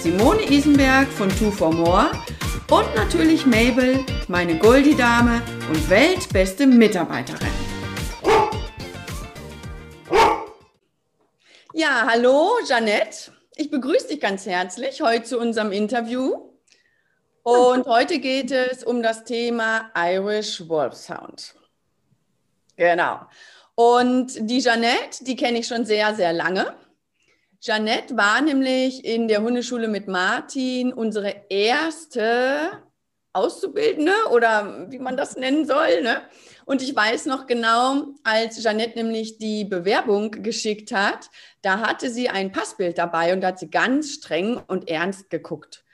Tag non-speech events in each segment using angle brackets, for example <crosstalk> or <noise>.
Simone Isenberg von Two for More und natürlich Mabel, meine Goldie-Dame und weltbeste Mitarbeiterin. Ja, hallo Jeanette. Ich begrüße dich ganz herzlich heute zu unserem Interview. Und heute geht es um das Thema Irish Wolfshound. Genau. Und die Jeanette, die kenne ich schon sehr, sehr lange. Jeanette war nämlich in der Hundeschule mit Martin unsere erste Auszubildende oder wie man das nennen soll. Ne? Und ich weiß noch genau, als Jeanette nämlich die Bewerbung geschickt hat, da hatte sie ein Passbild dabei und da hat sie ganz streng und ernst geguckt.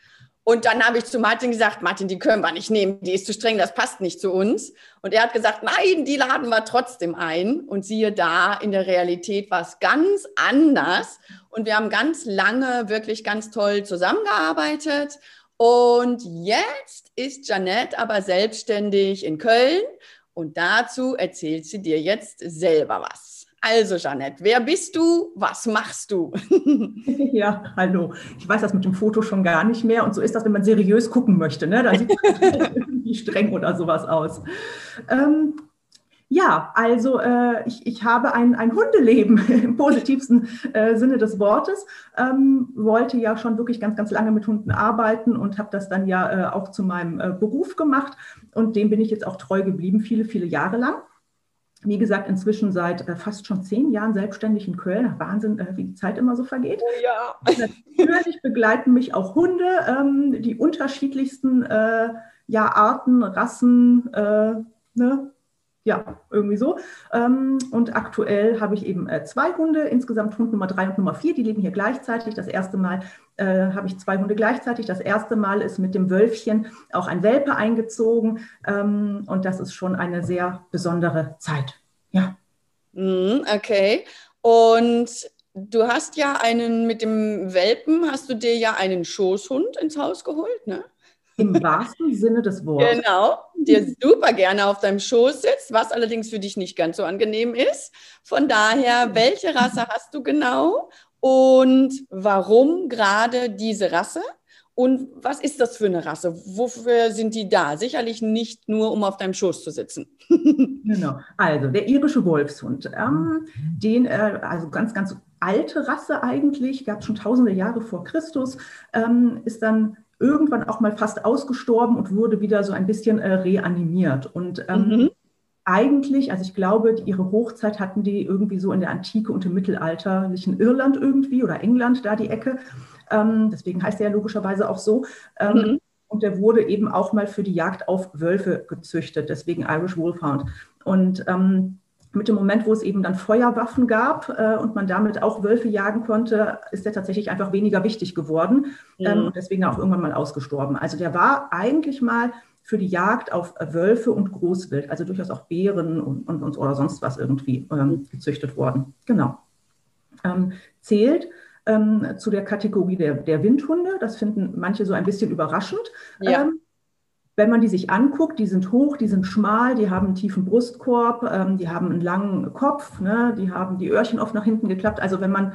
Und dann habe ich zu Martin gesagt, Martin, die können wir nicht nehmen, die ist zu streng, das passt nicht zu uns. Und er hat gesagt, nein, die laden wir trotzdem ein. Und siehe da, in der Realität war es ganz anders. Und wir haben ganz lange wirklich ganz toll zusammengearbeitet. Und jetzt ist Janette aber selbstständig in Köln. Und dazu erzählt sie dir jetzt selber was. Also, Jeanette, wer bist du? Was machst du? <laughs> ja, hallo. Ich weiß das mit dem Foto schon gar nicht mehr. Und so ist das, wenn man seriös gucken möchte. Ne? Da sieht man <laughs> irgendwie streng oder sowas aus. Ähm, ja, also äh, ich, ich habe ein, ein Hundeleben <laughs> im positivsten äh, Sinne des Wortes. Ähm, wollte ja schon wirklich ganz, ganz lange mit Hunden arbeiten und habe das dann ja äh, auch zu meinem äh, Beruf gemacht. Und dem bin ich jetzt auch treu geblieben, viele, viele Jahre lang wie gesagt, inzwischen seit äh, fast schon zehn Jahren selbstständig in Köln. Wahnsinn, äh, wie die Zeit immer so vergeht. Oh ja. Natürlich begleiten mich auch Hunde, ähm, die unterschiedlichsten äh, ja, Arten, Rassen, äh, ne? Ja, irgendwie so. Ähm, und aktuell habe ich eben äh, zwei Hunde, insgesamt Hund Nummer drei und Nummer vier, die leben hier gleichzeitig. Das erste Mal äh, habe ich zwei Hunde gleichzeitig. Das erste Mal ist mit dem Wölfchen auch ein Welpe eingezogen. Ähm, und das ist schon eine sehr besondere Zeit. Ja. Mhm, okay. Und du hast ja einen, mit dem Welpen hast du dir ja einen Schoßhund ins Haus geholt, ne? Im wahrsten Sinne des Wortes. Genau, der super gerne auf deinem Schoß sitzt, was allerdings für dich nicht ganz so angenehm ist. Von daher, welche Rasse hast du genau und warum gerade diese Rasse? Und was ist das für eine Rasse? Wofür sind die da? Sicherlich nicht nur, um auf deinem Schoß zu sitzen. <laughs> genau. Also der irische Wolfshund, ähm, den, äh, also ganz, ganz alte Rasse eigentlich, gab es schon tausende Jahre vor Christus, ähm, ist dann irgendwann auch mal fast ausgestorben und wurde wieder so ein bisschen äh, reanimiert. Und ähm, mhm. eigentlich, also ich glaube, die, ihre Hochzeit hatten die irgendwie so in der Antike und im mittelalterlichen Irland irgendwie oder England, da die Ecke. Ähm, deswegen heißt er ja logischerweise auch so. Ähm, mhm. Und der wurde eben auch mal für die Jagd auf Wölfe gezüchtet, deswegen Irish Wolfhound. Und ähm, mit dem Moment, wo es eben dann Feuerwaffen gab äh, und man damit auch Wölfe jagen konnte, ist der tatsächlich einfach weniger wichtig geworden mhm. ähm, und deswegen auch irgendwann mal ausgestorben. Also der war eigentlich mal für die Jagd auf Wölfe und Großwild, also durchaus auch Bären und, und, und oder sonst was irgendwie ähm, gezüchtet worden. Genau. Ähm, zählt ähm, zu der Kategorie der, der Windhunde. Das finden manche so ein bisschen überraschend. Ja. Ähm, wenn man die sich anguckt, die sind hoch, die sind schmal, die haben einen tiefen Brustkorb, ähm, die haben einen langen Kopf, ne, die haben die Öhrchen oft nach hinten geklappt. Also wenn man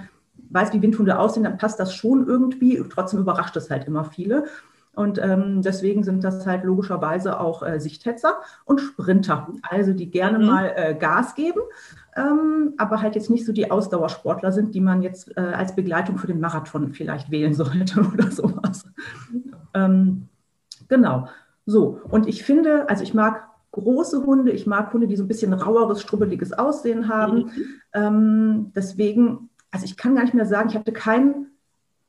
weiß, wie Windhunde aussehen, dann passt das schon irgendwie. Trotzdem überrascht es halt immer viele. Und ähm, deswegen sind das halt logischerweise auch äh, Sichthetzer und Sprinter, also die gerne mhm. mal äh, Gas geben, ähm, aber halt jetzt nicht so die Ausdauersportler sind, die man jetzt äh, als Begleitung für den Marathon vielleicht wählen sollte <laughs> oder sowas. Ähm, genau. So, und ich finde, also ich mag große Hunde, ich mag Hunde, die so ein bisschen raueres, strubbeliges Aussehen haben. Mhm. Ähm, deswegen, also ich kann gar nicht mehr sagen, ich hatte kein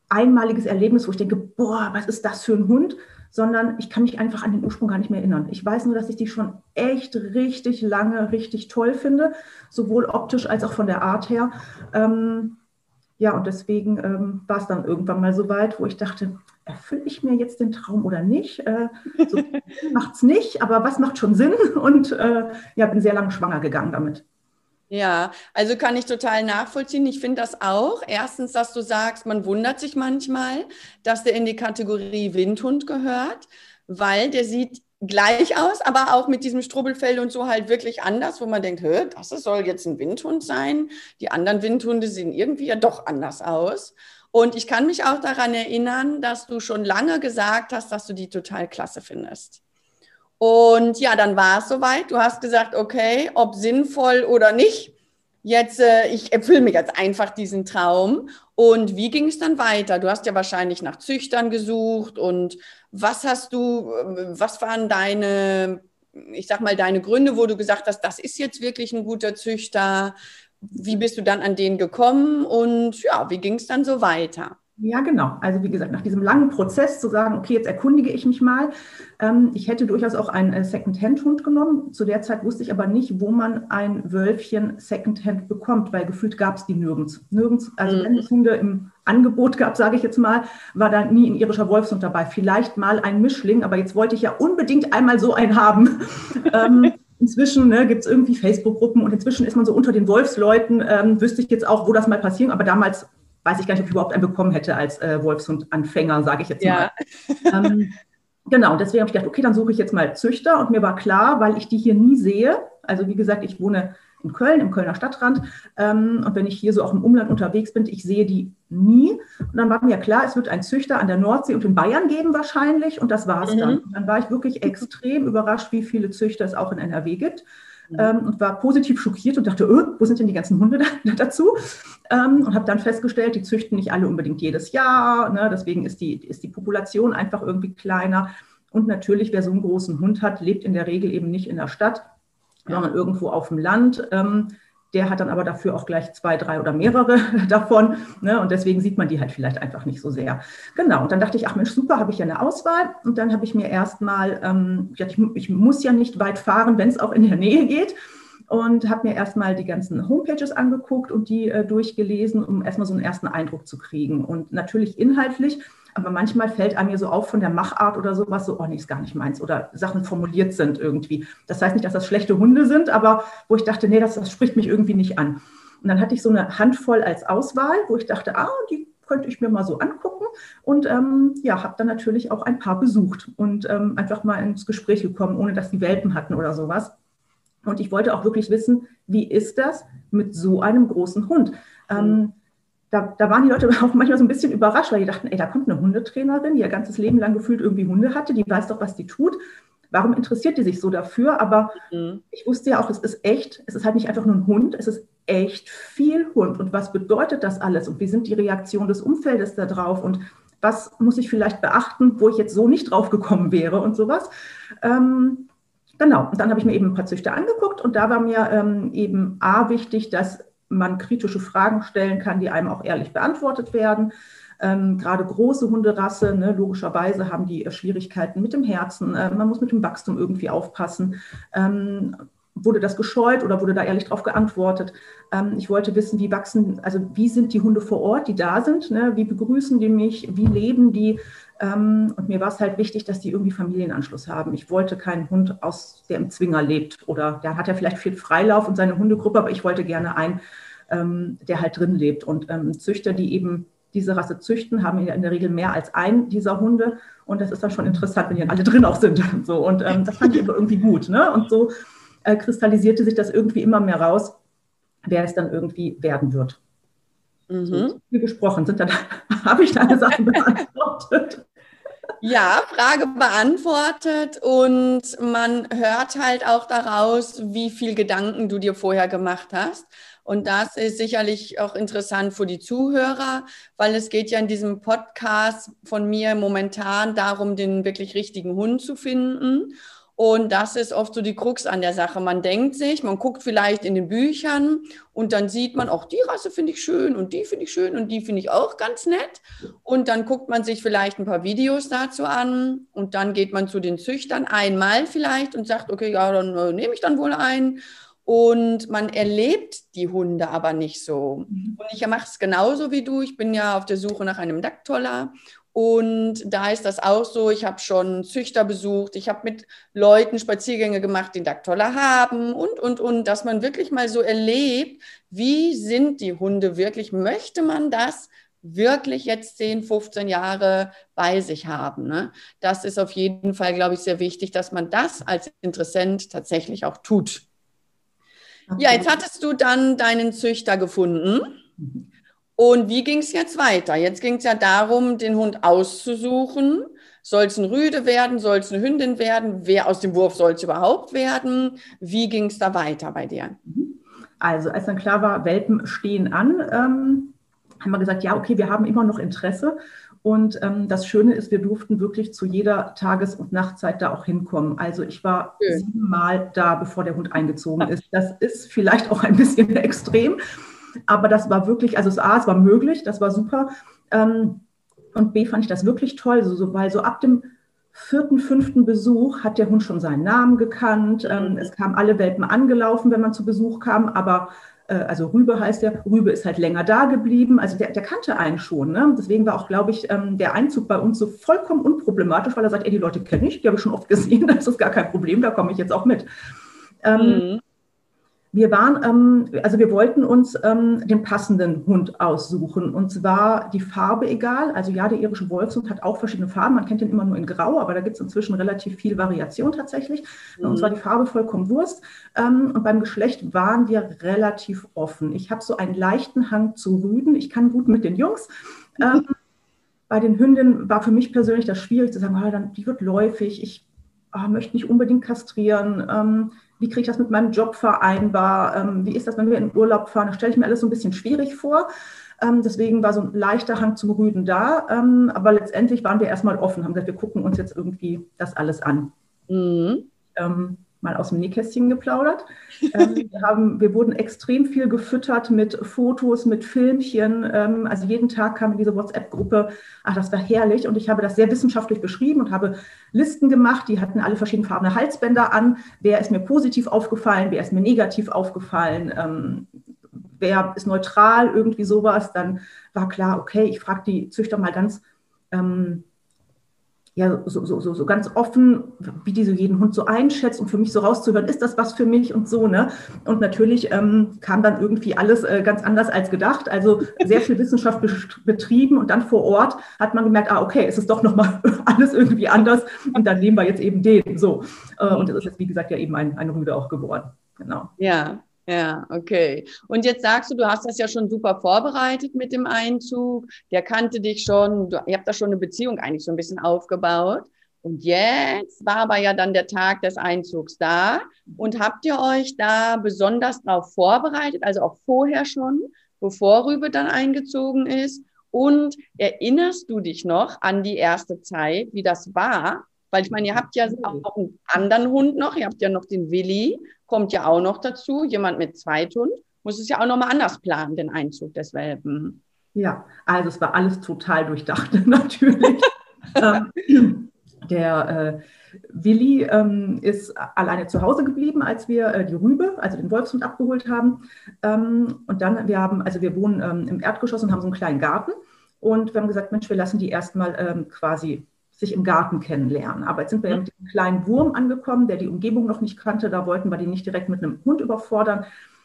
einmaliges Erlebnis, wo ich denke, boah, was ist das für ein Hund? Sondern ich kann mich einfach an den Ursprung gar nicht mehr erinnern. Ich weiß nur, dass ich die schon echt richtig lange richtig toll finde, sowohl optisch als auch von der Art her. Ähm, ja, und deswegen ähm, war es dann irgendwann mal so weit, wo ich dachte, erfülle ich mir jetzt den Traum oder nicht? Äh, so <laughs> macht es nicht, aber was macht schon Sinn? Und äh, ja, bin sehr lange schwanger gegangen damit. Ja, also kann ich total nachvollziehen. Ich finde das auch. Erstens, dass du sagst, man wundert sich manchmal, dass der in die Kategorie Windhund gehört, weil der sieht gleich aus, aber auch mit diesem Strubbelfell und so halt wirklich anders, wo man denkt, das soll jetzt ein Windhund sein. Die anderen Windhunde sehen irgendwie ja doch anders aus. Und ich kann mich auch daran erinnern, dass du schon lange gesagt hast, dass du die total klasse findest. Und ja, dann war es soweit. Du hast gesagt, okay, ob sinnvoll oder nicht, jetzt, äh, ich erfülle mir jetzt einfach diesen Traum. Und wie ging es dann weiter? Du hast ja wahrscheinlich nach Züchtern gesucht und was hast du, äh, was waren deine, ich sag mal, deine Gründe, wo du gesagt hast, das ist jetzt wirklich ein guter Züchter? Wie bist du dann an den gekommen und ja, wie ging es dann so weiter? Ja, genau. Also wie gesagt, nach diesem langen Prozess zu sagen, okay, jetzt erkundige ich mich mal. Ähm, ich hätte durchaus auch einen äh, Second-Hand-Hund genommen. Zu der Zeit wusste ich aber nicht, wo man ein Wölfchen Second-Hand bekommt, weil gefühlt gab es die nirgends. Nirgends, also mhm. wenn es Hunde im Angebot gab, sage ich jetzt mal, war da nie ein irischer Wolfshund dabei. Vielleicht mal ein Mischling, aber jetzt wollte ich ja unbedingt einmal so einen haben. <laughs> Inzwischen ne, gibt es irgendwie Facebook-Gruppen und inzwischen ist man so unter den Wolfsleuten, ähm, wüsste ich jetzt auch, wo das mal passiert, aber damals weiß ich gar nicht, ob ich überhaupt einen bekommen hätte als äh, Wolfshund-Anfänger, sage ich jetzt ja. mal. ähm, genau, deswegen habe ich gedacht, okay, dann suche ich jetzt mal Züchter und mir war klar, weil ich die hier nie sehe, also wie gesagt, ich wohne in Köln, im Kölner Stadtrand. Ähm, und wenn ich hier so auch im Umland unterwegs bin, ich sehe die nie. Und dann war mir klar, es wird einen Züchter an der Nordsee und in Bayern geben wahrscheinlich. Und das war es mhm. dann. Und dann war ich wirklich <laughs> extrem überrascht, wie viele Züchter es auch in NRW gibt. Mhm. Ähm, und war positiv schockiert und dachte, öh, wo sind denn die ganzen Hunde da, <laughs> dazu? Ähm, und habe dann festgestellt, die züchten nicht alle unbedingt jedes Jahr. Ne? Deswegen ist die, ist die Population einfach irgendwie kleiner. Und natürlich, wer so einen großen Hund hat, lebt in der Regel eben nicht in der Stadt, sondern irgendwo auf dem Land. Ähm, der hat dann aber dafür auch gleich zwei, drei oder mehrere <laughs> davon. Ne? Und deswegen sieht man die halt vielleicht einfach nicht so sehr. Genau. Und dann dachte ich, ach Mensch, super, habe ich ja eine Auswahl. Und dann habe ich mir erstmal, ähm, ich, ich muss ja nicht weit fahren, wenn es auch in der Nähe geht. Und habe mir erstmal die ganzen Homepages angeguckt und die äh, durchgelesen, um erstmal so einen ersten Eindruck zu kriegen. Und natürlich inhaltlich aber manchmal fällt einem mir so auf von der Machart oder sowas, so, oh nee, ist gar nicht meins. Oder Sachen formuliert sind irgendwie. Das heißt nicht, dass das schlechte Hunde sind, aber wo ich dachte, nee, das, das spricht mich irgendwie nicht an. Und dann hatte ich so eine Handvoll als Auswahl, wo ich dachte, ah, die könnte ich mir mal so angucken. Und ähm, ja, habe dann natürlich auch ein paar besucht und ähm, einfach mal ins Gespräch gekommen, ohne dass die Welpen hatten oder sowas. Und ich wollte auch wirklich wissen, wie ist das mit so einem großen Hund? Ähm, da, da, waren die Leute <laughs> auch manchmal so ein bisschen überrascht, weil die dachten, ey, da kommt eine Hundetrainerin, die ihr ganzes Leben lang gefühlt irgendwie Hunde hatte, die weiß doch, was die tut. Warum interessiert die sich so dafür? Aber mhm. ich wusste ja auch, es ist echt, es ist halt nicht einfach nur ein Hund, es ist echt viel Hund. Und was bedeutet das alles? Und wie sind die Reaktionen des Umfeldes da drauf? Und was muss ich vielleicht beachten, wo ich jetzt so nicht drauf gekommen wäre und sowas? Ähm, genau, und dann habe ich mir eben ein paar Züchter angeguckt und da war mir ähm, eben A wichtig, dass man kritische Fragen stellen kann, die einem auch ehrlich beantwortet werden. Ähm, gerade große Hunderasse, ne, logischerweise haben die äh, Schwierigkeiten mit dem Herzen. Äh, man muss mit dem Wachstum irgendwie aufpassen. Ähm, wurde das gescheut oder wurde da ehrlich darauf geantwortet? Ähm, ich wollte wissen, wie wachsen, also wie sind die Hunde vor Ort, die da sind? Ne? Wie begrüßen die mich? Wie leben die? Ähm, und mir war es halt wichtig, dass die irgendwie Familienanschluss haben. Ich wollte keinen Hund aus, der im Zwinger lebt oder der hat ja vielleicht viel Freilauf und seine Hundegruppe, aber ich wollte gerne einen, ähm, der halt drin lebt. Und ähm, Züchter, die eben diese Rasse züchten, haben in der Regel mehr als einen dieser Hunde. Und das ist dann schon interessant, wenn die dann alle drin auch sind. <laughs> So. Und ähm, das fand ich aber irgendwie gut. Ne? Und so äh, kristallisierte sich das irgendwie immer mehr raus, wer es dann irgendwie werden wird. Mhm. So, viel gesprochen sind dann, <laughs> habe ich deine Sachen beantwortet. Ja, Frage beantwortet und man hört halt auch daraus, wie viel Gedanken du dir vorher gemacht hast. Und das ist sicherlich auch interessant für die Zuhörer, weil es geht ja in diesem Podcast von mir momentan darum, den wirklich richtigen Hund zu finden. Und das ist oft so die Krux an der Sache. Man denkt sich, man guckt vielleicht in den Büchern und dann sieht man, auch die Rasse finde ich schön und die finde ich schön und die finde ich auch ganz nett. Und dann guckt man sich vielleicht ein paar Videos dazu an und dann geht man zu den Züchtern einmal vielleicht und sagt, okay, ja, dann äh, nehme ich dann wohl einen. und man erlebt die Hunde aber nicht so. Mhm. Und ich mache es genauso wie du. Ich bin ja auf der Suche nach einem Dacktoller und da ist das auch so. Ich habe schon Züchter besucht, ich habe mit Leuten Spaziergänge gemacht, die Dacktoller haben und, und, und, dass man wirklich mal so erlebt, wie sind die Hunde wirklich? Möchte man das wirklich jetzt 10, 15 Jahre bei sich haben? Ne? Das ist auf jeden Fall, glaube ich, sehr wichtig, dass man das als Interessent tatsächlich auch tut. Ja, jetzt hattest du dann deinen Züchter gefunden. Und wie ging es jetzt weiter? Jetzt ging es ja darum, den Hund auszusuchen. Soll es ein Rüde werden? Soll es eine Hündin werden? Wer aus dem Wurf soll es überhaupt werden? Wie ging es da weiter bei dir? Also, als dann klar war, Welpen stehen an, ähm, haben wir gesagt, ja, okay, wir haben immer noch Interesse. Und ähm, das Schöne ist, wir durften wirklich zu jeder Tages- und Nachtzeit da auch hinkommen. Also ich war Schön. siebenmal da, bevor der Hund eingezogen ist. Das ist vielleicht auch ein bisschen <laughs> extrem, aber das war wirklich, also A, es war möglich, das war super. Ähm, und B, fand ich das wirklich toll, so, so, weil so ab dem vierten, fünften Besuch hat der Hund schon seinen Namen gekannt. Ähm, es kamen alle Welpen angelaufen, wenn man zu Besuch kam, aber äh, also Rübe heißt der, Rübe ist halt länger da geblieben, also der, der kannte einen schon. Ne? Deswegen war auch, glaube ich, ähm, der Einzug bei uns so vollkommen unproblematisch, weil er sagt, ey, die Leute kenne ich, die habe ich schon oft gesehen, <laughs> das ist gar kein Problem, da komme ich jetzt auch mit. Ähm, mhm. Wir waren, ähm, also wir wollten uns ähm, den passenden Hund aussuchen. Und zwar die Farbe egal. Also ja, der irische Wolfshund hat auch verschiedene Farben. Man kennt den immer nur in Grau, aber da gibt es inzwischen relativ viel Variation tatsächlich. Mhm. Und zwar die Farbe vollkommen Wurst. Ähm, und beim Geschlecht waren wir relativ offen. Ich habe so einen leichten Hang zu Rüden. Ich kann gut mit den Jungs. Mhm. <laughs> bei den Hündinnen war für mich persönlich das schwierig zu sagen, oh, dann, die wird läufig. Ich oh, möchte nicht unbedingt kastrieren ähm, wie kriege ich das mit meinem Job vereinbar, ähm, wie ist das, wenn wir in Urlaub fahren, das stelle ich mir alles so ein bisschen schwierig vor. Ähm, deswegen war so ein leichter Hang zum Rüden da, ähm, aber letztendlich waren wir erstmal offen, haben gesagt, wir gucken uns jetzt irgendwie das alles an. Mhm. Mal aus dem Nähkästchen geplaudert. Ähm, <laughs> wir, haben, wir wurden extrem viel gefüttert mit Fotos, mit Filmchen. Ähm, also jeden Tag kam in diese WhatsApp-Gruppe, ach, das war herrlich. Und ich habe das sehr wissenschaftlich beschrieben und habe Listen gemacht, die hatten alle verschiedenfarbene Halsbänder an. Wer ist mir positiv aufgefallen, wer ist mir negativ aufgefallen, ähm, wer ist neutral, irgendwie sowas. Dann war klar, okay, ich frage die Züchter mal ganz ähm, ja, so, so, so, so ganz offen, wie die so jeden Hund so einschätzt und für mich so rauszuhören, ist das was für mich und so, ne? Und natürlich ähm, kam dann irgendwie alles äh, ganz anders als gedacht. Also sehr viel Wissenschaft betrieben und dann vor Ort hat man gemerkt, ah, okay, es ist doch nochmal <laughs> alles irgendwie anders und dann nehmen wir jetzt eben den. So. Äh, und das ist jetzt, wie gesagt, ja eben ein, ein Rüde auch geworden. Genau. Ja, ja, okay. Und jetzt sagst du, du hast das ja schon super vorbereitet mit dem Einzug. Der kannte dich schon. Du, ihr habt da schon eine Beziehung eigentlich so ein bisschen aufgebaut. Und jetzt war aber ja dann der Tag des Einzugs da. Und habt ihr euch da besonders darauf vorbereitet, also auch vorher schon, bevor Rübe dann eingezogen ist? Und erinnerst du dich noch an die erste Zeit, wie das war? Weil ich meine, ihr habt ja auch einen anderen Hund noch, ihr habt ja noch den Willi kommt ja auch noch dazu. Jemand mit Zweithund muss es ja auch nochmal anders planen, den Einzug des Welpen. Ja, also es war alles total durchdacht, <laughs> natürlich. ähm, der äh, Willi ähm, ist alleine zu Hause geblieben, als wir äh, die Rübe, also den Wolfshund, abgeholt haben. Ähm, und dann, wir haben, also wir wohnen ähm, im Erdgeschoss und haben so einen kleinen Garten. Und wir haben gesagt, Mensch, wir lassen die erstmal ähm, quasi sich im Garten kennenlernen. Aber jetzt sind wir ja mhm. mit dem kleinen Wurm angekommen, der die Umgebung noch nicht kannte. Da wollten wir die nicht direkt mit einem Hund überfordern.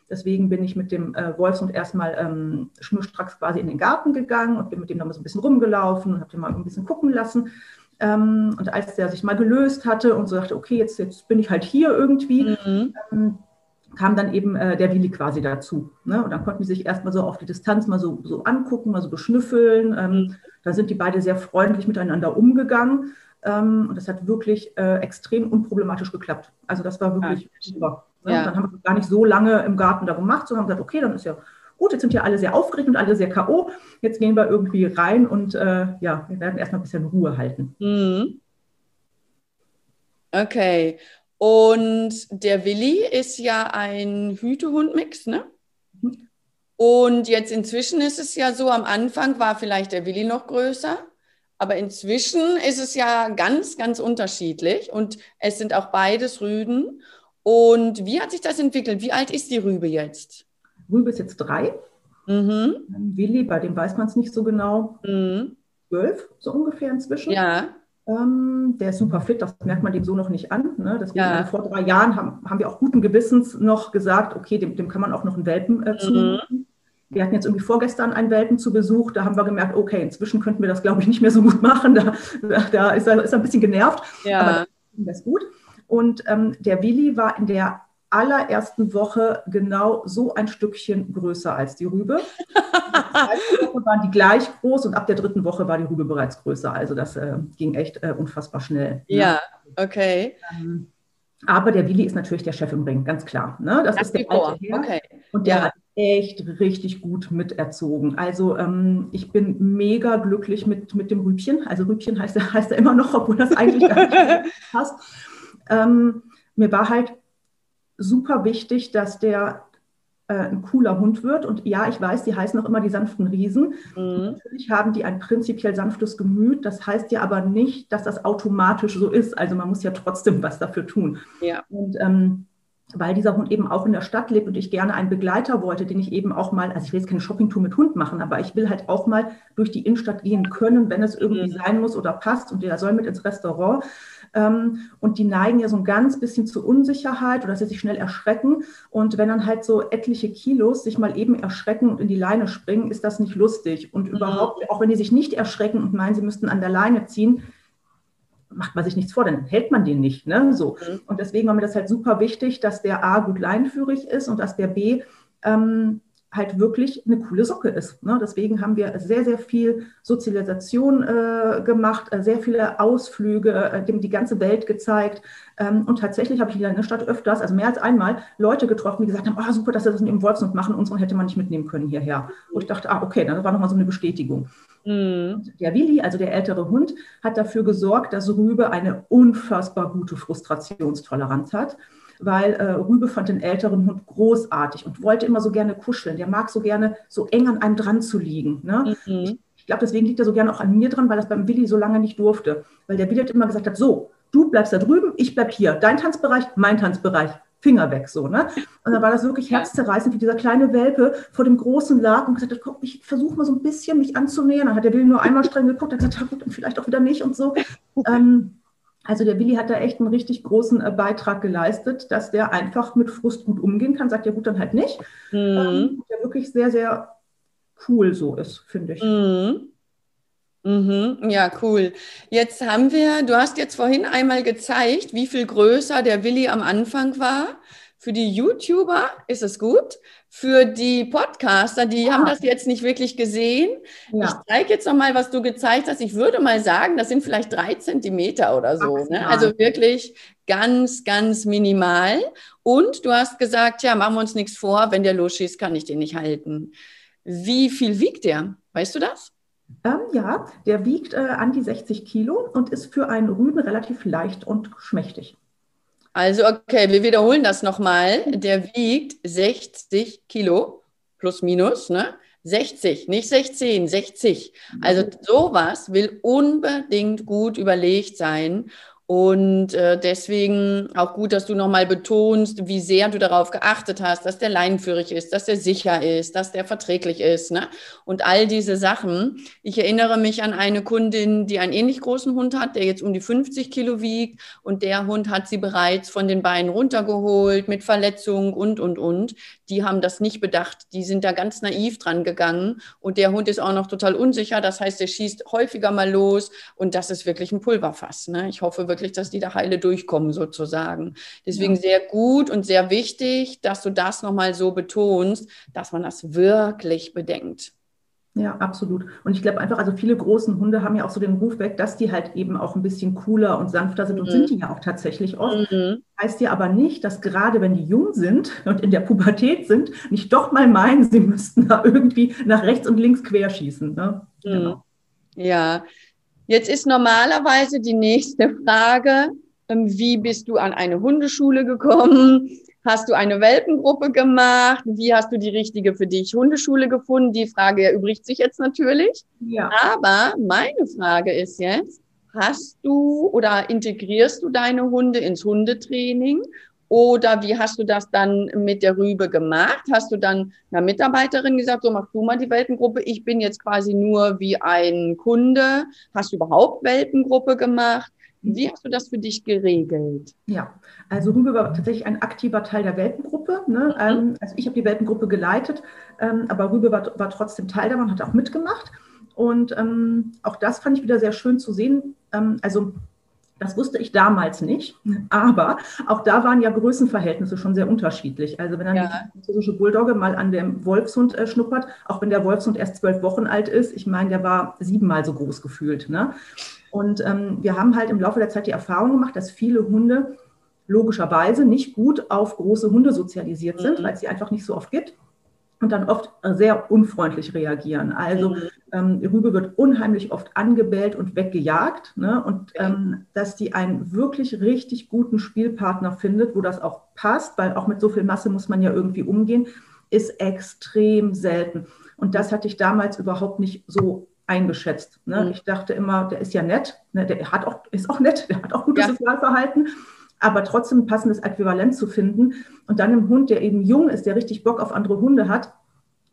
Deswegen bin ich mit dem äh, Wolfshund erstmal ähm, schnurstracks quasi in den Garten gegangen und bin mit dem dann mal so ein bisschen rumgelaufen und habe den mal ein bisschen gucken lassen. Ähm, und als der sich mal gelöst hatte und so dachte, okay, jetzt, jetzt bin ich halt hier irgendwie, mhm. ähm, kam dann eben äh, der Willi quasi dazu. Ne? Und dann konnten die sich erstmal so auf die Distanz mal so, so angucken, mal so beschnüffeln. Ähm, mhm. Da sind die beide sehr freundlich miteinander umgegangen. Ähm, und das hat wirklich äh, extrem unproblematisch geklappt. Also das war wirklich ja. super. Ne? Ja. Dann haben wir gar nicht so lange im Garten da gemacht, sondern haben gesagt, okay, dann ist ja gut, jetzt sind ja alle sehr aufgeregt und alle sehr K.O. Jetzt gehen wir irgendwie rein und äh, ja, wir werden erstmal ein bisschen Ruhe halten. Mhm. Okay. Und der Willi ist ja ein Hütehund-Mix, ne? Mhm. Und jetzt inzwischen ist es ja so, am Anfang war vielleicht der Willi noch größer, aber inzwischen ist es ja ganz, ganz unterschiedlich und es sind auch beides Rüden. Und wie hat sich das entwickelt? Wie alt ist die Rübe jetzt? Rübe ist jetzt drei. Mhm. Willi, bei dem weiß man es nicht so genau. Mhm. Zwölf, so ungefähr inzwischen. Ja. Ähm, der ist super fit, das merkt man dem so noch nicht an. Ne? Deswegen ja. vor drei Jahren haben, haben wir auch guten Gewissens noch gesagt, okay, dem, dem kann man auch noch einen Welpen äh, zumuten. Mhm. Wir hatten jetzt irgendwie vorgestern einen Welpen zu Besuch, da haben wir gemerkt, okay, inzwischen könnten wir das, glaube ich, nicht mehr so gut machen. Da, da ist, er, ist er ein bisschen genervt, ja. aber das ist gut. Und ähm, der Willi war in der allerersten Woche genau so ein Stückchen größer als die Rübe. Die <laughs> Woche waren die gleich groß und ab der dritten Woche war die Rübe bereits größer. Also das äh, ging echt äh, unfassbar schnell. Ne? Ja, okay. Ähm, aber der Willi ist natürlich der Chef im Ring, ganz klar. Ne? Das, das ist der alte Herr. Okay. Und der ja. hat echt richtig gut miterzogen. Also ähm, ich bin mega glücklich mit, mit dem Rübchen. Also Rübchen heißt er, <laughs> heißt er immer noch, obwohl das eigentlich gar nicht <laughs> passt. Ähm, mir war halt super wichtig, dass der äh, ein cooler Hund wird. Und ja, ich weiß, die heißen auch immer die sanften Riesen. Mhm. Natürlich haben die ein prinzipiell sanftes Gemüt. Das heißt ja aber nicht, dass das automatisch so ist. Also man muss ja trotzdem was dafür tun. Ja. Und ähm, weil dieser Hund eben auch in der Stadt lebt und ich gerne einen Begleiter wollte, den ich eben auch mal, also ich will jetzt keine Shoppingtour mit Hund machen, aber ich will halt auch mal durch die Innenstadt gehen können, wenn es irgendwie mhm. sein muss oder passt und der soll mit ins Restaurant. Ähm, und die neigen ja so ein ganz bisschen zur Unsicherheit oder dass sie sich schnell erschrecken. Und wenn dann halt so etliche Kilos sich mal eben erschrecken und in die Leine springen, ist das nicht lustig. Und mhm. überhaupt, auch wenn die sich nicht erschrecken und meinen, sie müssten an der Leine ziehen, macht man sich nichts vor, dann hält man den nicht. Ne? So. Mhm. Und deswegen war mir das halt super wichtig, dass der A gut leinenführig ist und dass der B ähm, halt wirklich eine coole Socke ist. Ne? Deswegen haben wir sehr, sehr viel Sozialisation äh, gemacht, äh, sehr viele Ausflüge, äh, dem die ganze Welt gezeigt. Ähm, und tatsächlich habe ich in der Stadt öfters, also mehr als einmal, Leute getroffen, die gesagt haben, oh, super, dass wir das in Wolfsnot machen, unseren hätte man nicht mitnehmen können hierher. Wo ich dachte, ah, okay, das war nochmal so eine Bestätigung. Mhm. Der Willi, also der ältere Hund, hat dafür gesorgt, dass Rübe eine unfassbar gute Frustrationstoleranz hat weil äh, Rübe fand den älteren Hund großartig und wollte immer so gerne kuscheln. Der mag so gerne so eng an einem dran zu liegen. Ne? Mhm. Ich glaube, deswegen liegt er so gerne auch an mir dran, weil das beim Willi so lange nicht durfte. Weil der Willi hat immer gesagt hat, so, du bleibst da drüben, ich bleib hier. Dein Tanzbereich, mein Tanzbereich. Finger weg, so, ne? Und dann war das wirklich herzzerreißend, wie dieser kleine Welpe vor dem großen lag und gesagt hat, guck, ich versuche mal so ein bisschen mich anzunähern. Dann hat der Willi nur einmal streng geguckt und gesagt, ja gut, vielleicht auch wieder nicht und so. <laughs> Ähm, also der Willi hat da echt einen richtig großen äh, Beitrag geleistet, dass der einfach mit Frust gut umgehen kann. Sagt ja gut, dann halt nicht. Mhm. Ähm, der wirklich sehr, sehr cool so ist, finde ich. Mhm. Mhm, ja, cool. Jetzt haben wir, du hast jetzt vorhin einmal gezeigt, wie viel größer der Willi am Anfang war. Für die YouTuber ist es gut. Für die Podcaster, die ja. haben das jetzt nicht wirklich gesehen. Ja. Ich zeige jetzt noch mal, was du gezeigt hast. Ich würde mal sagen, das sind vielleicht drei Zentimeter oder so. Ne? Also wirklich ganz, ganz minimal. Und du hast gesagt, ja, machen wir uns nichts vor, wenn der losschießt, kann ich den nicht halten. Wie viel wiegt der? Weißt du das? Ähm, ja, der wiegt äh, an die 60 Kilo und ist für einen Rüden relativ leicht und schmächtig. Also, okay, wir wiederholen das nochmal. Der wiegt 60 Kilo plus minus, ne? 60, nicht 16, 60. Also sowas will unbedingt gut überlegt sein. Und äh, deswegen auch gut, dass du nochmal betonst, wie sehr du darauf geachtet hast, dass der leinenführig ist, dass der sicher ist, dass der verträglich ist. Ne? Und all diese Sachen. Ich erinnere mich an eine Kundin, die einen ähnlich großen Hund hat, der jetzt um die 50 Kilo wiegt. Und der Hund hat sie bereits von den Beinen runtergeholt mit Verletzung und, und, und. Die haben das nicht bedacht. Die sind da ganz naiv dran gegangen. Und der Hund ist auch noch total unsicher. Das heißt, er schießt häufiger mal los. Und das ist wirklich ein Pulverfass. Ne? Ich hoffe wirklich, wirklich, dass die da heile durchkommen sozusagen. Deswegen ja. sehr gut und sehr wichtig, dass du das nochmal so betonst, dass man das wirklich bedenkt. Ja, absolut. Und ich glaube einfach, also viele großen Hunde haben ja auch so den Ruf weg, dass die halt eben auch ein bisschen cooler und sanfter sind und mhm. sind die ja auch tatsächlich oft. Mhm. Heißt ja aber nicht, dass gerade wenn die jung sind und in der Pubertät sind, nicht doch mal meinen, sie müssten da irgendwie nach rechts und links querschießen. Ne? Mhm. Genau. Ja, Jetzt ist normalerweise die nächste Frage, ähm, wie bist du an eine Hundeschule gekommen? Hast du eine Welpengruppe gemacht? Wie hast du die richtige für dich Hundeschule gefunden? Die Frage erübrigt sich jetzt natürlich. Ja. Aber meine Frage ist jetzt, hast du oder integrierst du deine Hunde ins Hundetraining? Oder wie hast du das dann mit der Rübe gemacht? Hast du dann einer Mitarbeiterin gesagt, so mach du mal die Welpengruppe, ich bin jetzt quasi nur wie ein Kunde. Hast du überhaupt Welpengruppe gemacht? Wie hast du das für dich geregelt? Ja, also Rübe war tatsächlich ein aktiver Teil der Welpengruppe. Ne? Mhm. Ähm, also ich habe die Welpengruppe geleitet, ähm, aber Rübe war, war trotzdem Teil davon, hat auch mitgemacht. Und ähm, auch das fand ich wieder sehr schön zu sehen. Ähm, also das wusste ich damals nicht, aber auch da waren ja Größenverhältnisse schon sehr unterschiedlich. Also wenn dann ja. die französische Bulldogge mal an dem Wolfshund äh, schnuppert, auch wenn der Wolfshund erst zwölf Wochen alt ist, ich meine, der war siebenmal so groß gefühlt. Ne? Und ähm, wir haben halt im Laufe der Zeit die Erfahrung gemacht, dass viele Hunde logischerweise nicht gut auf große Hunde sozialisiert sind, mhm. weil es sie einfach nicht so oft gibt und dann oft sehr unfreundlich reagieren. Also mhm. Ähm, Rübe wird unheimlich oft angebellt und weggejagt. Ne? Und ähm, dass die einen wirklich richtig guten Spielpartner findet, wo das auch passt, weil auch mit so viel Masse muss man ja irgendwie umgehen, ist extrem selten. Und das hatte ich damals überhaupt nicht so eingeschätzt. Ne? Mhm. Ich dachte immer, der ist ja nett, ne? der hat auch, ist auch nett, <laughs> der hat auch gutes ja. Sozialverhalten aber trotzdem ein passendes Äquivalent zu finden. Und dann im Hund, der eben jung ist, der richtig Bock auf andere Hunde hat,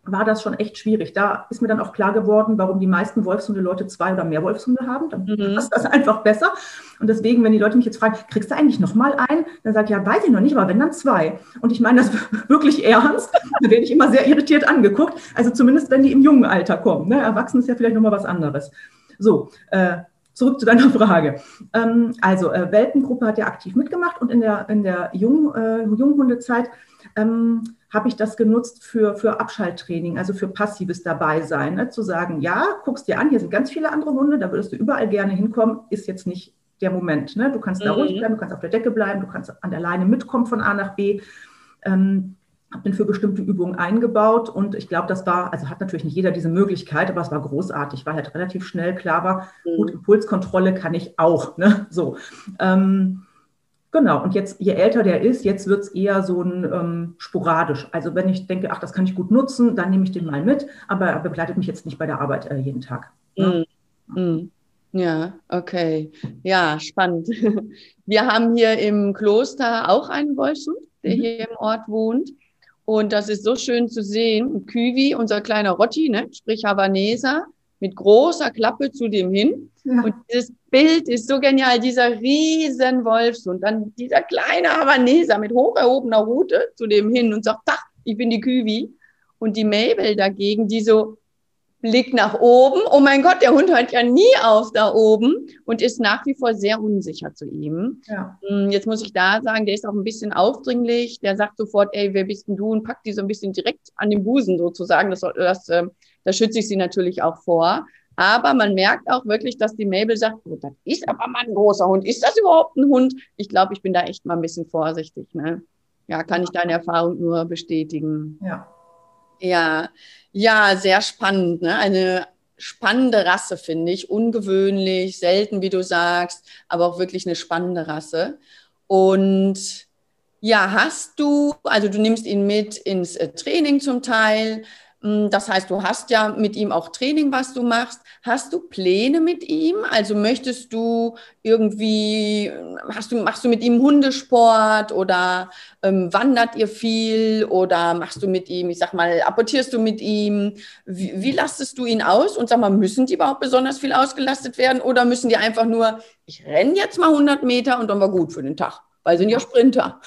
war das schon echt schwierig. Da ist mir dann auch klar geworden, warum die meisten Wolfshunde-Leute zwei oder mehr Wolfshunde haben. Dann mhm. passt das einfach besser. Und deswegen, wenn die Leute mich jetzt fragen, kriegst du eigentlich nochmal einen? Dann sage ich, ja, weiß ich noch nicht, aber wenn dann zwei. Und ich meine das <laughs> wirklich ernst. Da werde ich immer sehr irritiert angeguckt. Also zumindest, wenn die im jungen Alter kommen. Ne? Erwachsen ist ja vielleicht nochmal was anderes. So, äh, zurück zu deiner <laughs> Frage. Ähm, also äh, Welpengruppe hat ja aktiv mitgemacht und in der, in der Jung, äh, Junghundezeit ähm, habe ich das genutzt für, für Abschalttraining, also für passives Dabeisein. Ne? Zu sagen, ja, guckst dir an, hier sind ganz viele andere Hunde, da würdest du überall gerne hinkommen, ist jetzt nicht der Moment. Ne? Du kannst da mhm. ruhig bleiben, du kannst auf der Decke bleiben, du kannst an der Leine mitkommen von A nach B. Ähm, habe den für bestimmte Übungen eingebaut und ich glaube, das war, also hat natürlich nicht jeder diese Möglichkeit, aber es war großartig, weil halt relativ schnell klar war, mhm. gut, Impulskontrolle kann ich auch. Ne? So. Ähm, genau, und jetzt, je älter der ist, jetzt wird es eher so ein ähm, sporadisch. Also wenn ich denke, ach, das kann ich gut nutzen, dann nehme ich den mal mit, aber er begleitet mich jetzt nicht bei der Arbeit äh, jeden Tag. Ne? Mhm. Mhm. Ja, okay. Ja, spannend. <laughs> Wir haben hier im Kloster auch einen Wolfshund, der mhm. hier im Ort wohnt. Und das ist so schön zu sehen. Küwi, unser kleiner Rotti, ne, sprich Havaneser, mit großer Klappe zu dem hin. Ja. Und dieses Bild ist so genial, dieser riesen Wolfshund, dann dieser kleine Havaneser mit hoch erhobener Rute zu dem hin und sagt, ach, ich bin die Küwi. Und die Mabel dagegen, die so Blick nach oben. Oh mein Gott, der Hund hört ja nie auf da oben und ist nach wie vor sehr unsicher zu ihm. Ja. Hm, jetzt muss ich da sagen, der ist auch ein bisschen aufdringlich. Der sagt sofort, ey, wer bist denn du? Und packt die so ein bisschen direkt an den Busen sozusagen. Das, das, ähm, da schütze ich sie natürlich auch vor. Aber man merkt auch wirklich, dass die Mabel sagt, oh, das ist aber mal ein großer Hund. Ist das überhaupt ein Hund? Ich glaube, ich bin da echt mal ein bisschen vorsichtig. Ne? Ja, kann ich deine Erfahrung nur bestätigen. Ja. Ja, ja, sehr spannend. Ne? Eine spannende Rasse, finde ich. Ungewöhnlich, selten, wie du sagst, aber auch wirklich eine spannende Rasse. Und ja, hast du, also du nimmst ihn mit ins äh, Training zum Teil. Hm, das heißt, du hast ja mit ihm auch Training, was du machst. Hast du Pläne mit ihm? Also möchtest du irgendwie, hast du, machst du mit ihm Hundesport oder ähm, wandert ihr viel oder machst du mit ihm, ich sag mal, apportierst du mit ihm? Wie, wie lastest du ihn aus? Und sag mal, müssen die überhaupt besonders viel ausgelastet werden oder müssen die einfach nur, ich renne jetzt mal 100 Meter und dann war gut für den Tag? Weil sind ja Sprinter.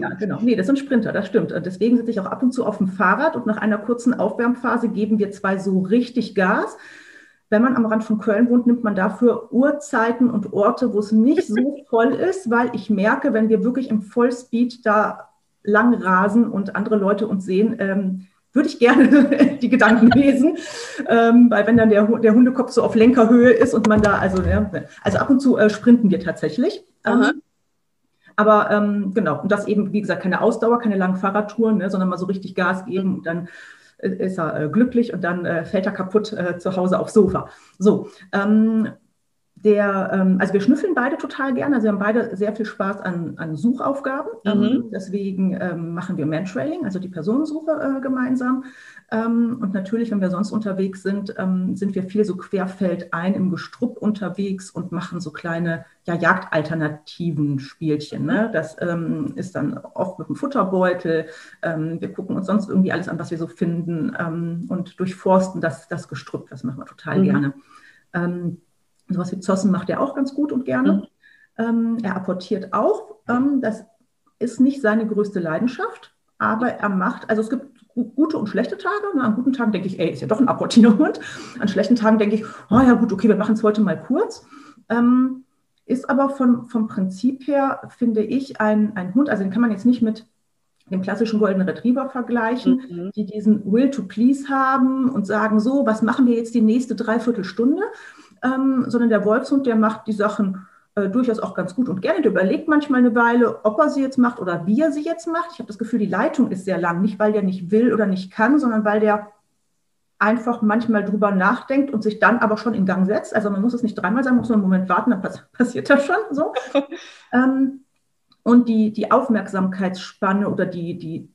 Ja, genau. Nee, das sind Sprinter, das stimmt. Deswegen sitze ich auch ab und zu auf dem Fahrrad und nach einer kurzen Aufwärmphase geben wir zwei so richtig Gas. Wenn man am Rand von Köln wohnt, nimmt man dafür Uhrzeiten und Orte, wo es nicht so <laughs> voll ist, weil ich merke, wenn wir wirklich im Vollspeed da lang rasen und andere Leute uns sehen, ähm, würde ich gerne <laughs> die Gedanken lesen, ähm, weil wenn dann der, der Hundekopf so auf Lenkerhöhe ist und man da, also, ja, also ab und zu äh, sprinten wir tatsächlich. Ähm, aber ähm, genau, und das eben, wie gesagt, keine Ausdauer, keine langen Fahrradtouren, ne, sondern mal so richtig Gas geben und dann äh, ist er äh, glücklich und dann äh, fällt er kaputt äh, zu Hause aufs Sofa. So, ähm, der, ähm, also wir schnüffeln beide total gerne. Also wir haben beide sehr viel Spaß an, an Suchaufgaben. Mhm. Ähm, deswegen ähm, machen wir Mantrailing, also die Personensuche äh, gemeinsam. Ähm, und natürlich, wenn wir sonst unterwegs sind, ähm, sind wir viel so querfeldein im Gestrüpp unterwegs und machen so kleine ja, Jagdalternativen Spielchen. Ne? Das ähm, ist dann oft mit dem Futterbeutel. wir gucken uns sonst irgendwie alles an, was wir so finden und durchforsten das, das Gestrüpp. Das machen wir total mhm. gerne. Sowas wie Zossen macht er auch ganz gut und gerne. Mhm. Ähm, er apportiert auch. Ähm, das ist nicht seine größte Leidenschaft, aber er macht, also es gibt gute und schlechte Tage. Und an guten Tagen denke ich, ey, ist ja doch ein Apportierhund. An schlechten Tagen denke ich, oh ja gut, okay, wir machen es heute mal kurz. Ähm, ist aber von, vom Prinzip her, finde ich, ein, ein Hund, also den kann man jetzt nicht mit dem klassischen Golden Retriever vergleichen, mhm. die diesen Will to Please haben und sagen, so, was machen wir jetzt die nächste Dreiviertelstunde? Ähm, sondern der Wolfshund, der macht die Sachen äh, durchaus auch ganz gut und gerne. Der überlegt manchmal eine Weile, ob er sie jetzt macht oder wie er sie jetzt macht. Ich habe das Gefühl, die Leitung ist sehr lang, nicht weil der nicht will oder nicht kann, sondern weil der einfach manchmal drüber nachdenkt und sich dann aber schon in Gang setzt. Also man muss es nicht dreimal sagen, man muss nur einen Moment warten, dann pass <laughs> passiert das schon so. <laughs> ähm, und die, die Aufmerksamkeitsspanne oder die, die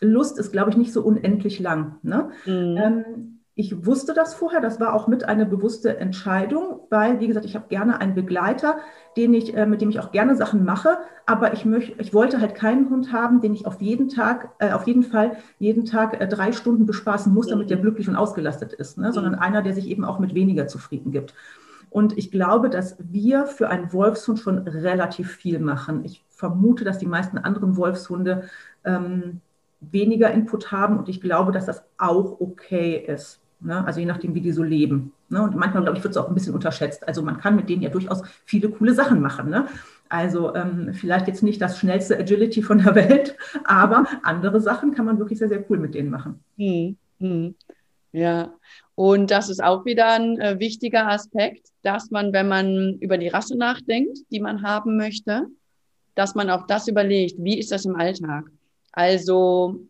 Lust ist, glaube ich, nicht so unendlich lang. Ne? Mhm. Ähm, ich wusste das vorher, das war auch mit eine bewusste Entscheidung, weil, wie gesagt, ich habe gerne einen Begleiter, den ich, äh, mit dem ich auch gerne Sachen mache, aber ich, möchte, ich wollte halt keinen Hund haben, den ich auf jeden Tag, äh, auf jeden Fall jeden Tag äh, drei Stunden bespaßen muss, damit der glücklich und ausgelastet ist, ne? sondern mhm. einer, der sich eben auch mit weniger zufrieden gibt. Und ich glaube, dass wir für einen Wolfshund schon relativ viel machen. Ich vermute, dass die meisten anderen Wolfshunde ähm, weniger Input haben und ich glaube, dass das auch okay ist. Ne? Also je nachdem, wie die so leben. Ne? Und manchmal, glaube ich, wird es auch ein bisschen unterschätzt. Also man kann mit denen ja durchaus viele coole Sachen machen. Ne? Also ähm, vielleicht jetzt nicht das schnellste Agility von der <laughs> Welt, aber andere Sachen kann man wirklich sehr, sehr cool mit denen machen. Hm, hm. Ja, und das ist auch wieder ein äh, wichtiger Aspekt, dass man, wenn man über die Rasse nachdenkt, die man haben möchte, dass man auch das überlegt, wie ist das im Alltag? Also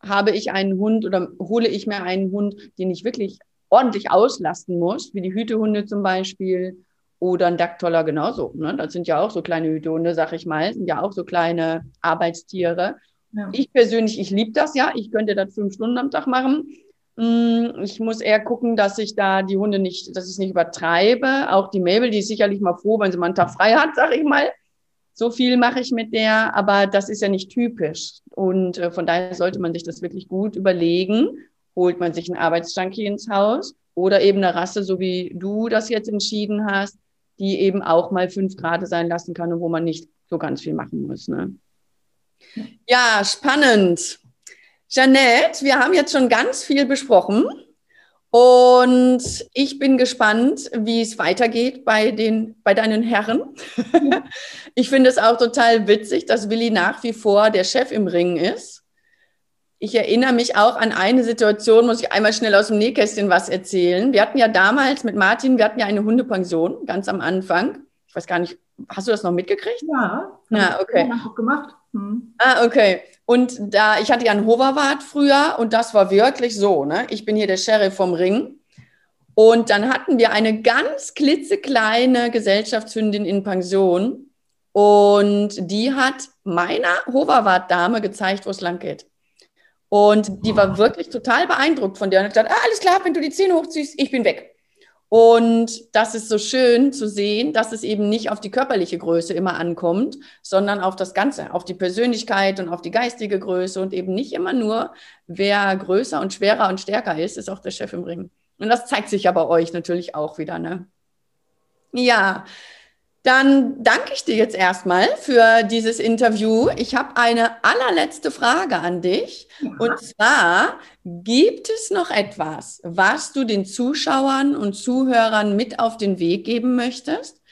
habe ich einen Hund oder hole ich mir einen Hund, den ich wirklich ordentlich auslasten muss, wie die Hütehunde zum Beispiel oder ein Dacktoller genauso. Ne? Das sind ja auch so kleine Hütehunde, sag ich mal, sind ja auch so kleine Arbeitstiere. Ja. Ich persönlich, ich liebe das ja. Ich könnte das fünf Stunden am Tag machen. Mm, ich muss eher gucken, dass ich da die Hunde nicht, dass ich es nicht übertreibe. Auch die Mabel, die ist sicherlich mal froh, wenn sie mal einen Tag frei hat, sag ich mal. So viel mache ich mit der, aber das ist ja nicht typisch. Und äh, von daher sollte man sich das wirklich gut überlegen. Holt man sich einen Arbeitsjunkie ins Haus oder eben eine Rasse, so wie du das jetzt entschieden hast, die eben auch mal fünf Grad sein lassen kann und wo man nicht so ganz viel machen muss. Ne? Ja, spannend. Jeanette, wir haben jetzt schon ganz viel besprochen. Und ich bin gespannt, wie es weitergeht bei, den, bei deinen Herren. <laughs> ich finde es auch total witzig, dass Willi nach wie vor der Chef im Ring ist. Ich erinnere mich auch an eine Situation, muss ich einmal schnell aus dem Nähkästchen was erzählen. Wir hatten ja damals mit Martin, wir hatten ja eine Hundepension ganz am Anfang. Ich weiß gar nicht, hast du das noch mitgekriegt? Ja. Ja, okay. Ich auch gemacht. Hm. Ah, okay. Und da, ich hatte ja einen Hoverwart früher und das war wirklich so, ne? Ich bin hier der Sheriff vom Ring. Und dann hatten wir eine ganz klitzekleine Gesellschaftshündin in Pension und die hat meiner Hoverwart-Dame gezeigt, wo es lang geht. Und die war wirklich total beeindruckt von der und hat gesagt, ah, alles klar, wenn du die Zähne hochziehst, ich bin weg. Und das ist so schön zu sehen, dass es eben nicht auf die körperliche Größe immer ankommt, sondern auf das Ganze, auf die Persönlichkeit und auf die geistige Größe und eben nicht immer nur, wer größer und schwerer und stärker ist, ist auch der Chef im Ring. Und das zeigt sich ja bei euch natürlich auch wieder. Ne? Ja, dann danke ich dir jetzt erstmal für dieses Interview. Ich habe eine allerletzte Frage an dich. Ja. Und zwar, gibt es noch etwas, was du den Zuschauern und Zuhörern mit auf den Weg geben möchtest?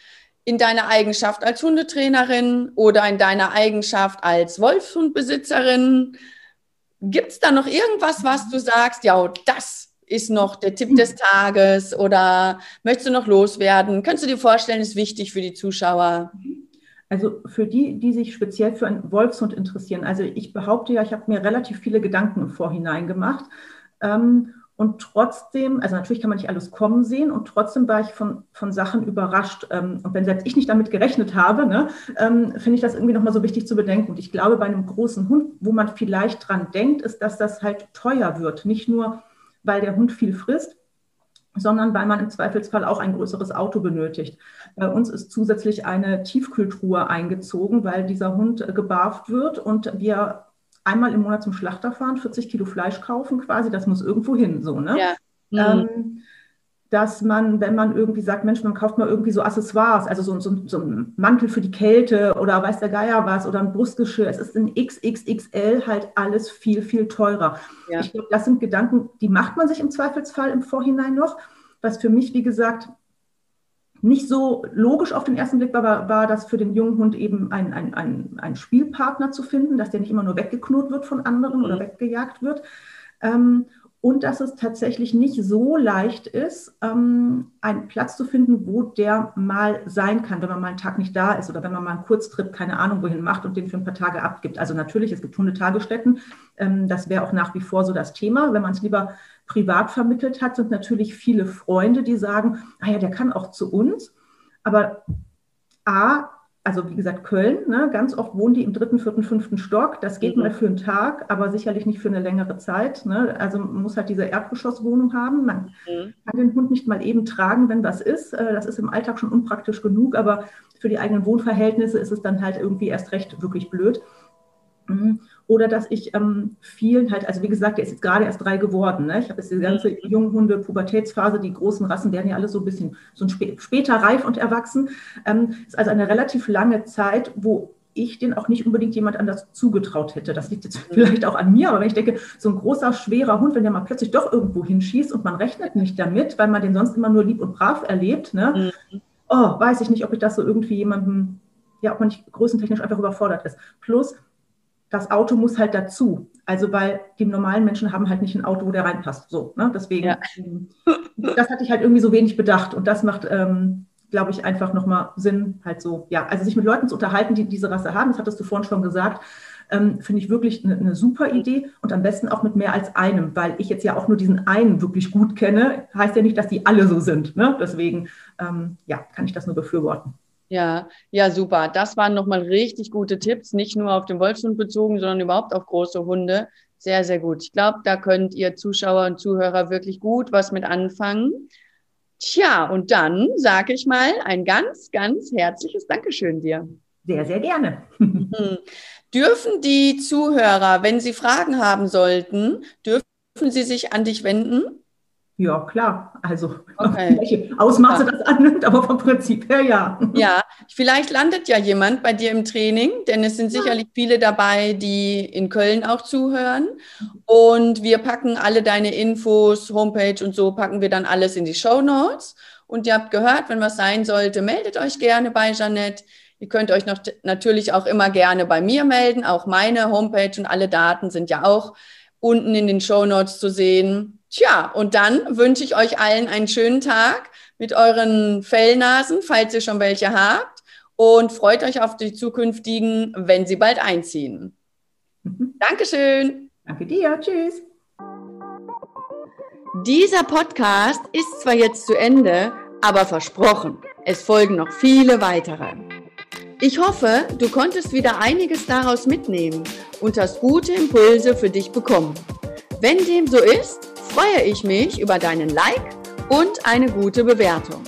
In deiner Eigenschaft als Hundetrainerin oder in deiner Eigenschaft als Wolfshundbesitzerin? Gibt es da noch irgendwas, was du sagst, ja, das ist noch der Tipp des Tages oder möchtest du noch loswerden? Könntest du dir vorstellen, ist wichtig für die Zuschauer? Also für die, die sich speziell für einen Wolfshund interessieren. Also ich behaupte ja, ich habe mir relativ viele Gedanken im Vorhinein gemacht. Ähm, Und trotzdem, also natürlich kann man nicht alles kommen sehen und trotzdem war ich von, von Sachen überrascht. Ähm, und wenn selbst ich nicht damit gerechnet habe, ne, ähm, finde ich das irgendwie nochmal so wichtig zu bedenken. Und ich glaube, bei einem großen Hund, wo man vielleicht dran denkt, ist, dass das halt teuer wird. Nicht nur, weil der Hund viel frisst, sondern weil man im Zweifelsfall auch ein größeres Auto benötigt. Bei uns ist zusätzlich eine Tiefkühltruhe eingezogen, weil dieser Hund äh, gebarft wird und wir einmal im Monat zum Schlachter fahren, 40 Kilo Fleisch kaufen quasi, das muss irgendwo hin, so, ne? Ja. Mhm. Ähm, dass man, wenn man irgendwie sagt, Mensch, man kauft mal irgendwie so Accessoires, also so, so, so ein Mantel für die Kälte oder weiß der Geier was oder ein Brustgeschirr, es ist in XXXL halt alles viel, viel teurer. Ja. Ich glaube, das sind Gedanken, die macht man sich im Zweifelsfall im Vorhinein noch. Was für mich, wie gesagt, nicht so logisch auf den ersten Blick war, war, war das für den jungen Hund eben ein, ein, ein, ein, Spielpartner zu finden, dass der nicht immer nur weggeknurrt wird von anderen mhm. oder weggejagt wird. Ähm, und dass es tatsächlich nicht so leicht ist, ähm, einen Platz zu finden, wo der mal sein kann, wenn man mal einen Tag nicht da ist oder wenn man mal einen Kurztrip, keine Ahnung, wohin macht und den für ein paar Tage abgibt. Also natürlich, es gibt Hundetagesstätten. Ähm, das wäre auch nach wie vor so das Thema. Wenn man es lieber privat vermittelt hat, sind natürlich viele Freunde, die sagen, ah ja, der kann auch zu uns. Aber A, also wie gesagt, Köln, ne, ganz oft wohnen die im dritten, vierten, fünften Stock. Das geht mhm. mal für einen Tag, aber sicherlich nicht für eine längere Zeit. Ne? Also man muss halt diese Erdgeschosswohnung haben. Man mhm. kann den Hund nicht mal eben tragen, wenn was ist. Äh, das ist im Alltag schon unpraktisch genug, aber für die eigenen Wohnverhältnisse ist es dann halt irgendwie erst recht wirklich blöd. Mhm. Oder dass ich ähm, vielen halt, also wie gesagt, der ist jetzt gerade erst drei geworden. Ne? Ich habe jetzt die ganze mhm. Junghunde, Pubertätsphase, die großen Rassen werden ja alle so ein bisschen so ein spä später reif und erwachsen. Ähm, ist also eine relativ lange Zeit, wo ich den auch nicht unbedingt jemand anders zugetraut hätte. Das liegt jetzt mhm. vielleicht auch an mir, aber wenn ich denke, so ein großer, schwerer Hund, wenn der mal plötzlich doch irgendwo hinschießt und man rechnet nicht damit, weil man den sonst immer nur lieb und brav erlebt, ne? Mhm. oh, weiß ich nicht, ob ich das so irgendwie jemandem, ja, ob man nicht größentechnisch einfach überfordert ist. Plus, das Auto muss halt dazu. Also weil die normalen Menschen haben halt nicht ein Auto, wo der reinpasst. So, ne? Deswegen, ja. Ähm, das hatte ich halt irgendwie so wenig bedacht. Und das macht, ähm, glaube ich, einfach nochmal Sinn, halt so, ja, also sich mit Leuten zu unterhalten, die diese Rasse haben, das hattest du vorhin schon gesagt, ähm, finde ich wirklich eine, eine, super Idee und am besten auch mit mehr als einem, weil ich jetzt ja auch nur diesen einen wirklich gut kenne, heißt ja nicht, dass die alle so sind. Ne? Deswegen, ähm, ja, kann ich das nur befürworten. Ja, ja, super. Das waren nochmal richtig gute Tipps, nicht nur auf den Wolfshund bezogen, sondern überhaupt auf große Hunde. Sehr, sehr gut. Ich glaube, da könnt ihr Zuschauer und Zuhörer wirklich gut was mit anfangen. Tja, und dann sage ich mal ein ganz, ganz herzliches Dankeschön dir. Sehr, sehr gerne. Mhm. Dürfen die Zuhörer, wenn sie Fragen haben sollten, dürfen sie sich an dich wenden? Ja, klar. Also, okay. <laughs> welche Ausmaße ja. das annimmt, aber vom Prinzip her ja. Ja, vielleicht landet ja jemand bei dir im Training, denn es sind sicherlich viele dabei, die in Köln auch zuhören. Und wir packen alle deine Infos, Homepage und so, packen wir dann alles in die Show Notes. Und ihr habt gehört, wenn was sein sollte, meldet euch gerne bei Jeanette. Ihr könnt euch noch natürlich auch immer gerne bei mir melden. Auch meine Homepage und alle Daten sind ja auch unten in den Show Notes zu sehen. Tja, und dann wünsche ich euch allen einen schönen Tag mit euren Fellnasen, falls ihr schon welche habt. Und freut euch auf die zukünftigen, wenn sie bald einziehen. Mhm. Dankeschön. Danke dir. Tschüss. Dieser Podcast ist zwar jetzt zu Ende, aber versprochen, es folgen noch viele weitere. Ich hoffe, du konntest wieder einiges daraus mitnehmen und hast gute Impulse für dich bekommen. Wenn dem so ist, freue ich mich über deinen Like und eine gute Bewertung.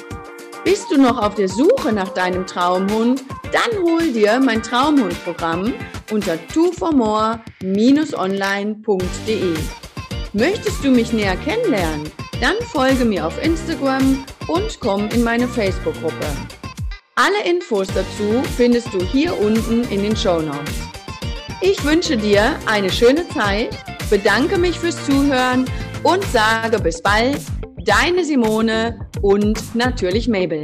Bist du noch auf der Suche nach deinem Traumhund? Dann hol dir mein Traumhundprogramm unter twoformore-online.de. Möchtest du mich näher kennenlernen? Dann folge mir auf Instagram und komm in meine Facebook-Gruppe. Alle Infos dazu findest du hier unten in den Show Notes. Ich wünsche dir eine schöne Zeit, bedanke mich fürs Zuhören und sage bis bald, deine Simone und natürlich Mabel.